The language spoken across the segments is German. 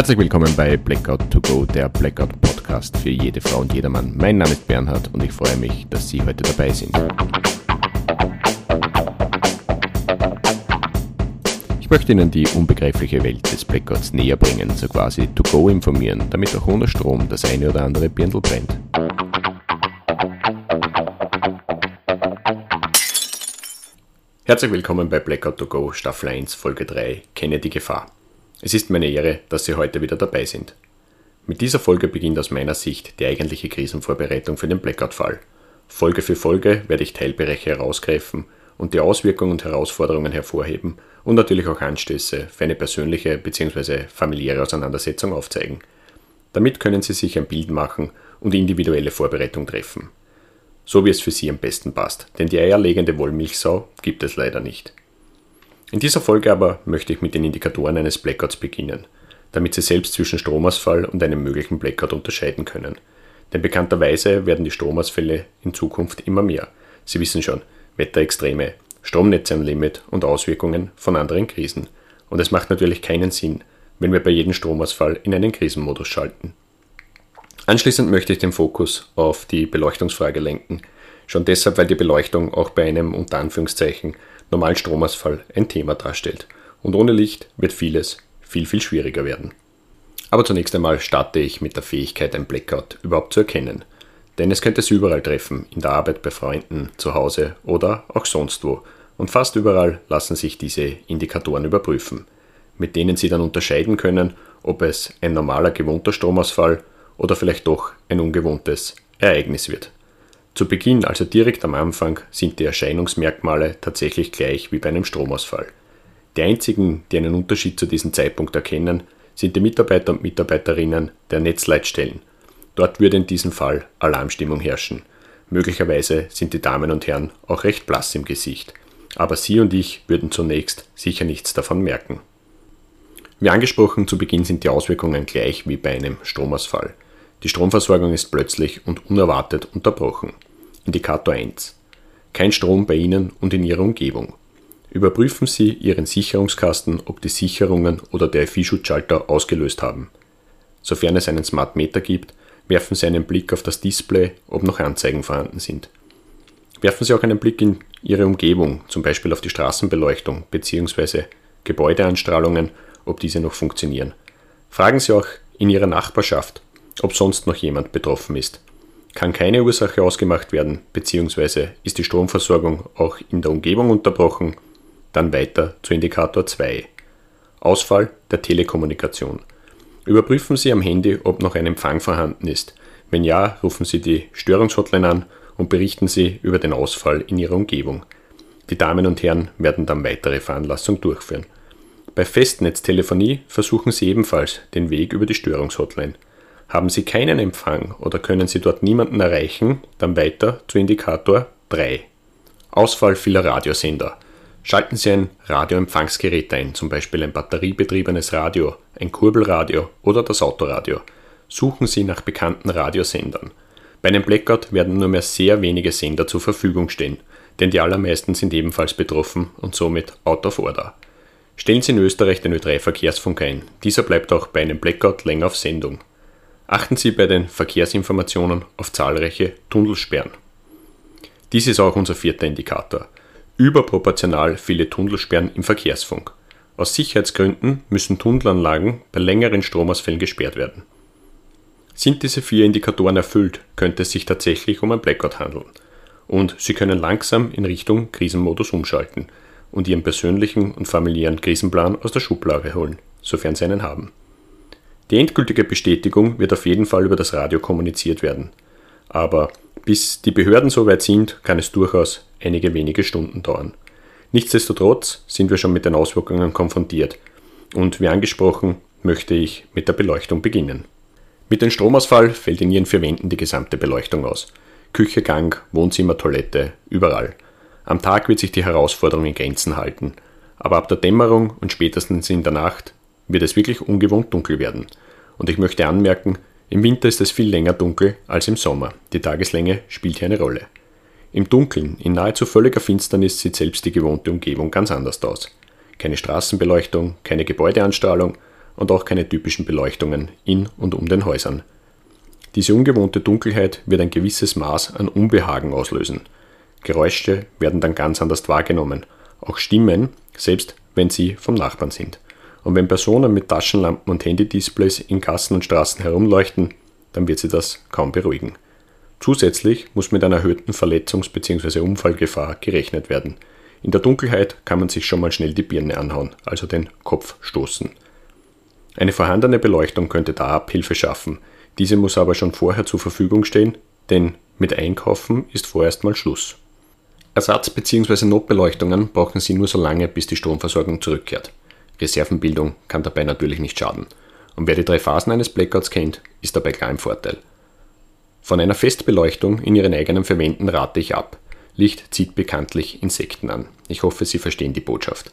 Herzlich willkommen bei Blackout to Go, der Blackout Podcast für jede Frau und jedermann. Mein Name ist Bernhard und ich freue mich, dass Sie heute dabei sind. Ich möchte Ihnen die unbegreifliche Welt des Blackouts näher bringen, so quasi to go informieren, damit auch ohne Strom das eine oder andere Birndl brennt. Herzlich willkommen bei Blackout to Go Staffel 1 Folge 3 Kenne die Gefahr. Es ist meine Ehre, dass Sie heute wieder dabei sind. Mit dieser Folge beginnt aus meiner Sicht die eigentliche Krisenvorbereitung für den Blackout-Fall. Folge für Folge werde ich Teilbereiche herausgreifen und die Auswirkungen und Herausforderungen hervorheben und natürlich auch Anstöße für eine persönliche bzw. familiäre Auseinandersetzung aufzeigen. Damit können Sie sich ein Bild machen und individuelle Vorbereitung treffen. So wie es für Sie am besten passt, denn die eierlegende Wollmilchsau gibt es leider nicht. In dieser Folge aber möchte ich mit den Indikatoren eines Blackouts beginnen, damit Sie selbst zwischen Stromausfall und einem möglichen Blackout unterscheiden können. Denn bekannterweise werden die Stromausfälle in Zukunft immer mehr. Sie wissen schon, Wetterextreme, Stromnetze am Limit und Auswirkungen von anderen Krisen. Und es macht natürlich keinen Sinn, wenn wir bei jedem Stromausfall in einen Krisenmodus schalten. Anschließend möchte ich den Fokus auf die Beleuchtungsfrage lenken. Schon deshalb, weil die Beleuchtung auch bei einem unter Anführungszeichen normalen Stromausfall ein Thema darstellt. Und ohne Licht wird vieles viel, viel schwieriger werden. Aber zunächst einmal starte ich mit der Fähigkeit, ein Blackout überhaupt zu erkennen. Denn es könnte Sie überall treffen, in der Arbeit, bei Freunden, zu Hause oder auch sonst wo. Und fast überall lassen sich diese Indikatoren überprüfen, mit denen Sie dann unterscheiden können, ob es ein normaler gewohnter Stromausfall oder vielleicht doch ein ungewohntes Ereignis wird. Zu Beginn, also direkt am Anfang, sind die Erscheinungsmerkmale tatsächlich gleich wie bei einem Stromausfall. Die einzigen, die einen Unterschied zu diesem Zeitpunkt erkennen, sind die Mitarbeiter und Mitarbeiterinnen der Netzleitstellen. Dort würde in diesem Fall Alarmstimmung herrschen. Möglicherweise sind die Damen und Herren auch recht blass im Gesicht. Aber Sie und ich würden zunächst sicher nichts davon merken. Wie angesprochen, zu Beginn sind die Auswirkungen gleich wie bei einem Stromausfall. Die Stromversorgung ist plötzlich und unerwartet unterbrochen. Indikator 1. Kein Strom bei Ihnen und in Ihrer Umgebung. Überprüfen Sie Ihren Sicherungskasten, ob die Sicherungen oder der FI-Schutzschalter ausgelöst haben. Sofern es einen Smart Meter gibt, werfen Sie einen Blick auf das Display, ob noch Anzeigen vorhanden sind. Werfen Sie auch einen Blick in Ihre Umgebung, zum Beispiel auf die Straßenbeleuchtung bzw. Gebäudeanstrahlungen, ob diese noch funktionieren. Fragen Sie auch in Ihrer Nachbarschaft, ob sonst noch jemand betroffen ist. Kann keine Ursache ausgemacht werden, bzw. ist die Stromversorgung auch in der Umgebung unterbrochen, dann weiter zu Indikator 2. Ausfall der Telekommunikation. Überprüfen Sie am Handy, ob noch ein Empfang vorhanden ist. Wenn ja, rufen Sie die Störungshotline an und berichten Sie über den Ausfall in Ihrer Umgebung. Die Damen und Herren werden dann weitere Veranlassung durchführen. Bei Festnetztelefonie versuchen Sie ebenfalls den Weg über die Störungshotline. Haben Sie keinen Empfang oder können Sie dort niemanden erreichen, dann weiter zu Indikator 3. Ausfall vieler Radiosender. Schalten Sie ein Radioempfangsgerät ein, zum Beispiel ein batteriebetriebenes Radio, ein Kurbelradio oder das Autoradio. Suchen Sie nach bekannten Radiosendern. Bei einem Blackout werden nur mehr sehr wenige Sender zur Verfügung stehen, denn die allermeisten sind ebenfalls betroffen und somit out of order. Stellen Sie in Österreich den Ö3-Verkehrsfunk ein. Dieser bleibt auch bei einem Blackout länger auf Sendung. Achten Sie bei den Verkehrsinformationen auf zahlreiche Tunnelsperren. Dies ist auch unser vierter Indikator. Überproportional viele Tunnelsperren im Verkehrsfunk. Aus Sicherheitsgründen müssen Tunnelanlagen bei längeren Stromausfällen gesperrt werden. Sind diese vier Indikatoren erfüllt, könnte es sich tatsächlich um ein Blackout handeln. Und Sie können langsam in Richtung Krisenmodus umschalten und Ihren persönlichen und familiären Krisenplan aus der Schublade holen, sofern Sie einen haben. Die endgültige Bestätigung wird auf jeden Fall über das Radio kommuniziert werden. Aber bis die Behörden so weit sind, kann es durchaus einige wenige Stunden dauern. Nichtsdestotrotz sind wir schon mit den Auswirkungen konfrontiert. Und wie angesprochen, möchte ich mit der Beleuchtung beginnen. Mit dem Stromausfall fällt in ihren vier Wänden die gesamte Beleuchtung aus. Küche, Gang, Wohnzimmer, Toilette, überall. Am Tag wird sich die Herausforderung in Grenzen halten. Aber ab der Dämmerung und spätestens in der Nacht wird es wirklich ungewohnt dunkel werden. Und ich möchte anmerken, im Winter ist es viel länger dunkel als im Sommer. Die Tageslänge spielt hier eine Rolle. Im Dunkeln, in nahezu völliger Finsternis sieht selbst die gewohnte Umgebung ganz anders aus. Keine Straßenbeleuchtung, keine Gebäudeanstrahlung und auch keine typischen Beleuchtungen in und um den Häusern. Diese ungewohnte Dunkelheit wird ein gewisses Maß an Unbehagen auslösen. Geräusche werden dann ganz anders wahrgenommen, auch Stimmen, selbst wenn sie vom Nachbarn sind. Und wenn Personen mit Taschenlampen und Handydisplays in Gassen und Straßen herumleuchten, dann wird sie das kaum beruhigen. Zusätzlich muss mit einer erhöhten Verletzungs- bzw. Unfallgefahr gerechnet werden. In der Dunkelheit kann man sich schon mal schnell die Birne anhauen, also den Kopf stoßen. Eine vorhandene Beleuchtung könnte da Abhilfe schaffen. Diese muss aber schon vorher zur Verfügung stehen, denn mit Einkaufen ist vorerst mal Schluss. Ersatz- bzw. Notbeleuchtungen brauchen Sie nur so lange, bis die Stromversorgung zurückkehrt. Reservenbildung kann dabei natürlich nicht schaden. Und wer die drei Phasen eines Blackouts kennt, ist dabei klar im Vorteil. Von einer Festbeleuchtung in Ihren eigenen Verwenden rate ich ab. Licht zieht bekanntlich Insekten an. Ich hoffe, Sie verstehen die Botschaft.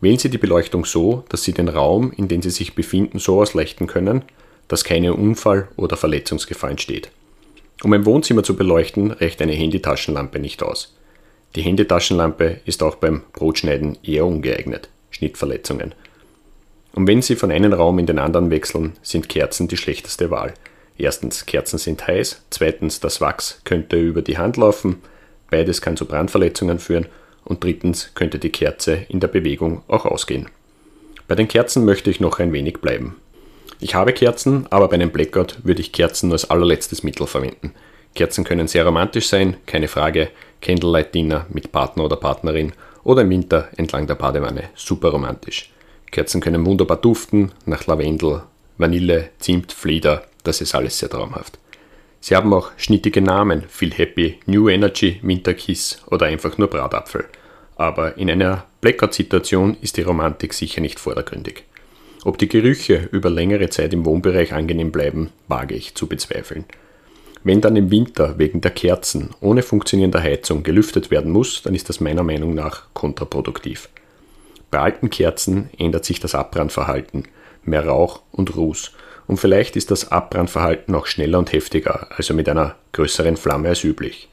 Wählen Sie die Beleuchtung so, dass Sie den Raum, in dem Sie sich befinden, so ausleuchten können, dass keine Unfall- oder Verletzungsgefahr entsteht. Um ein Wohnzimmer zu beleuchten, reicht eine Handytaschenlampe nicht aus. Die Handytaschenlampe ist auch beim Brotschneiden eher ungeeignet. Schnittverletzungen. Und wenn Sie von einem Raum in den anderen wechseln, sind Kerzen die schlechteste Wahl. Erstens, Kerzen sind heiß. Zweitens, das Wachs könnte über die Hand laufen. Beides kann zu Brandverletzungen führen. Und drittens könnte die Kerze in der Bewegung auch ausgehen. Bei den Kerzen möchte ich noch ein wenig bleiben. Ich habe Kerzen, aber bei einem Blackout würde ich Kerzen als allerletztes Mittel verwenden. Kerzen können sehr romantisch sein, keine Frage. Candlelight Dinner mit Partner oder Partnerin oder im Winter entlang der Badewanne, super romantisch. Kerzen können wunderbar duften, nach Lavendel, Vanille, Zimt, Flieder, das ist alles sehr traumhaft. Sie haben auch schnittige Namen, Feel Happy, New Energy, Winterkiss oder einfach nur Bratapfel. Aber in einer Blackout-Situation ist die Romantik sicher nicht vordergründig. Ob die Gerüche über längere Zeit im Wohnbereich angenehm bleiben, wage ich zu bezweifeln. Wenn dann im Winter wegen der Kerzen ohne funktionierende Heizung gelüftet werden muss, dann ist das meiner Meinung nach kontraproduktiv. Bei alten Kerzen ändert sich das Abbrandverhalten, mehr Rauch und Ruß und vielleicht ist das Abbrandverhalten auch schneller und heftiger, also mit einer größeren Flamme als üblich.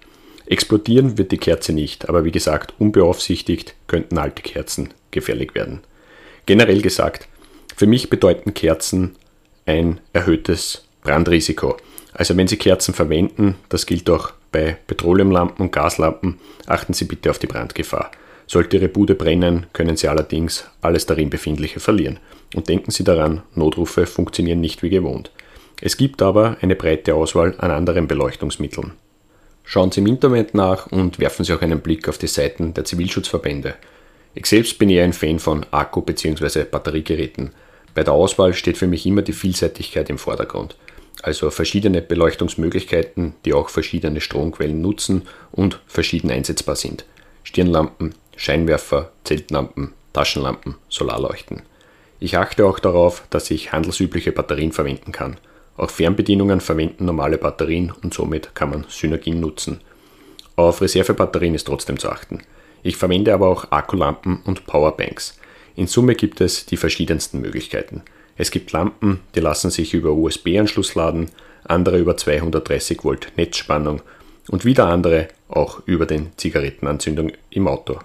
Explodieren wird die Kerze nicht, aber wie gesagt, unbeaufsichtigt könnten alte Kerzen gefährlich werden. Generell gesagt, für mich bedeuten Kerzen ein erhöhtes Brandrisiko. Also wenn Sie Kerzen verwenden, das gilt auch bei Petroleumlampen und Gaslampen, achten Sie bitte auf die Brandgefahr. Sollte Ihre Bude brennen, können Sie allerdings alles darin Befindliche verlieren. Und denken Sie daran, Notrufe funktionieren nicht wie gewohnt. Es gibt aber eine breite Auswahl an anderen Beleuchtungsmitteln. Schauen Sie im Internet nach und werfen Sie auch einen Blick auf die Seiten der Zivilschutzverbände. Ich selbst bin eher ein Fan von Akku- bzw. Batteriegeräten. Bei der Auswahl steht für mich immer die Vielseitigkeit im Vordergrund. Also verschiedene Beleuchtungsmöglichkeiten, die auch verschiedene Stromquellen nutzen und verschieden einsetzbar sind. Stirnlampen, Scheinwerfer, Zeltlampen, Taschenlampen, Solarleuchten. Ich achte auch darauf, dass ich handelsübliche Batterien verwenden kann. Auch Fernbedienungen verwenden normale Batterien und somit kann man Synergien nutzen. Auf Reservebatterien ist trotzdem zu achten. Ich verwende aber auch Akkulampen und Powerbanks. In Summe gibt es die verschiedensten Möglichkeiten. Es gibt Lampen, die lassen sich über USB-Anschluss laden, andere über 230 Volt Netzspannung und wieder andere auch über den Zigarettenanzündung im Auto.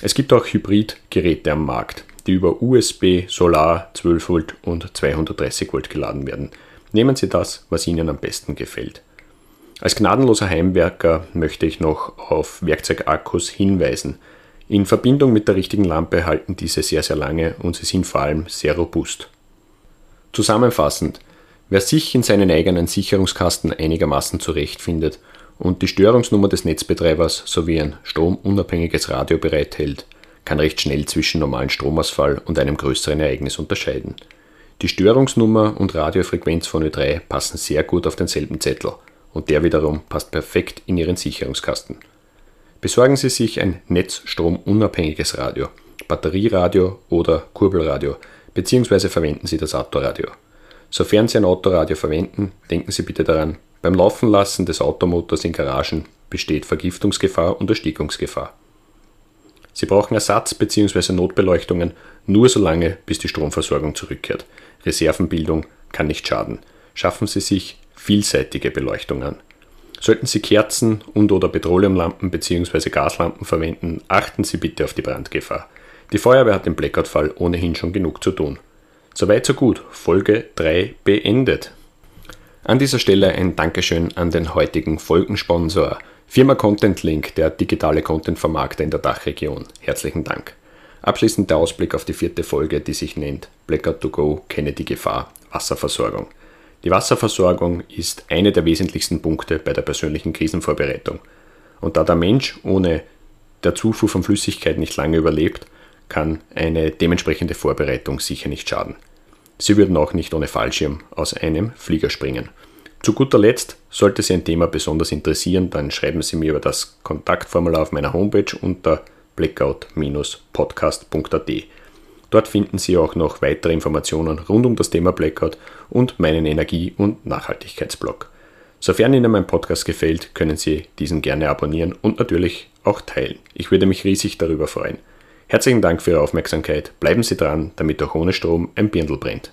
Es gibt auch Hybridgeräte am Markt, die über USB, Solar, 12 Volt und 230 Volt geladen werden. Nehmen Sie das, was Ihnen am besten gefällt. Als gnadenloser Heimwerker möchte ich noch auf Werkzeugakkus hinweisen. In Verbindung mit der richtigen Lampe halten diese sehr, sehr lange und sie sind vor allem sehr robust. Zusammenfassend, wer sich in seinen eigenen Sicherungskasten einigermaßen zurechtfindet und die Störungsnummer des Netzbetreibers sowie ein stromunabhängiges Radio bereithält, kann recht schnell zwischen normalen Stromausfall und einem größeren Ereignis unterscheiden. Die Störungsnummer und Radiofrequenz von Ö3 passen sehr gut auf denselben Zettel und der wiederum passt perfekt in Ihren Sicherungskasten. Besorgen Sie sich ein netzstromunabhängiges Radio, Batterieradio oder Kurbelradio, beziehungsweise verwenden Sie das Autoradio. Sofern Sie ein Autoradio verwenden, denken Sie bitte daran, beim Laufenlassen des Automotors in Garagen besteht Vergiftungsgefahr und Erstickungsgefahr. Sie brauchen Ersatz- bzw. Notbeleuchtungen nur so lange, bis die Stromversorgung zurückkehrt. Reservenbildung kann nicht schaden. Schaffen Sie sich vielseitige Beleuchtung an. Sollten Sie Kerzen und/oder Petroleumlampen bzw. Gaslampen verwenden, achten Sie bitte auf die Brandgefahr. Die Feuerwehr hat im Blackout-Fall ohnehin schon genug zu tun. Soweit so gut. Folge 3 beendet. An dieser Stelle ein Dankeschön an den heutigen Folgensponsor, Firma Content Link, der digitale Content-Vermarkter in der Dachregion. Herzlichen Dank. Abschließend der Ausblick auf die vierte Folge, die sich nennt Blackout to Go, kenne die Gefahr, Wasserversorgung. Die Wasserversorgung ist eine der wesentlichsten Punkte bei der persönlichen Krisenvorbereitung. Und da der Mensch ohne der Zufuhr von Flüssigkeit nicht lange überlebt, kann eine dementsprechende Vorbereitung sicher nicht schaden. Sie würden auch nicht ohne Fallschirm aus einem Flieger springen. Zu guter Letzt, sollte Sie ein Thema besonders interessieren, dann schreiben Sie mir über das Kontaktformular auf meiner Homepage unter blackout-podcast.at. Dort finden Sie auch noch weitere Informationen rund um das Thema Blackout und meinen Energie- und Nachhaltigkeitsblog. Sofern Ihnen mein Podcast gefällt, können Sie diesen gerne abonnieren und natürlich auch teilen. Ich würde mich riesig darüber freuen. Herzlichen Dank für Ihre Aufmerksamkeit. Bleiben Sie dran, damit auch ohne Strom ein Birndl brennt.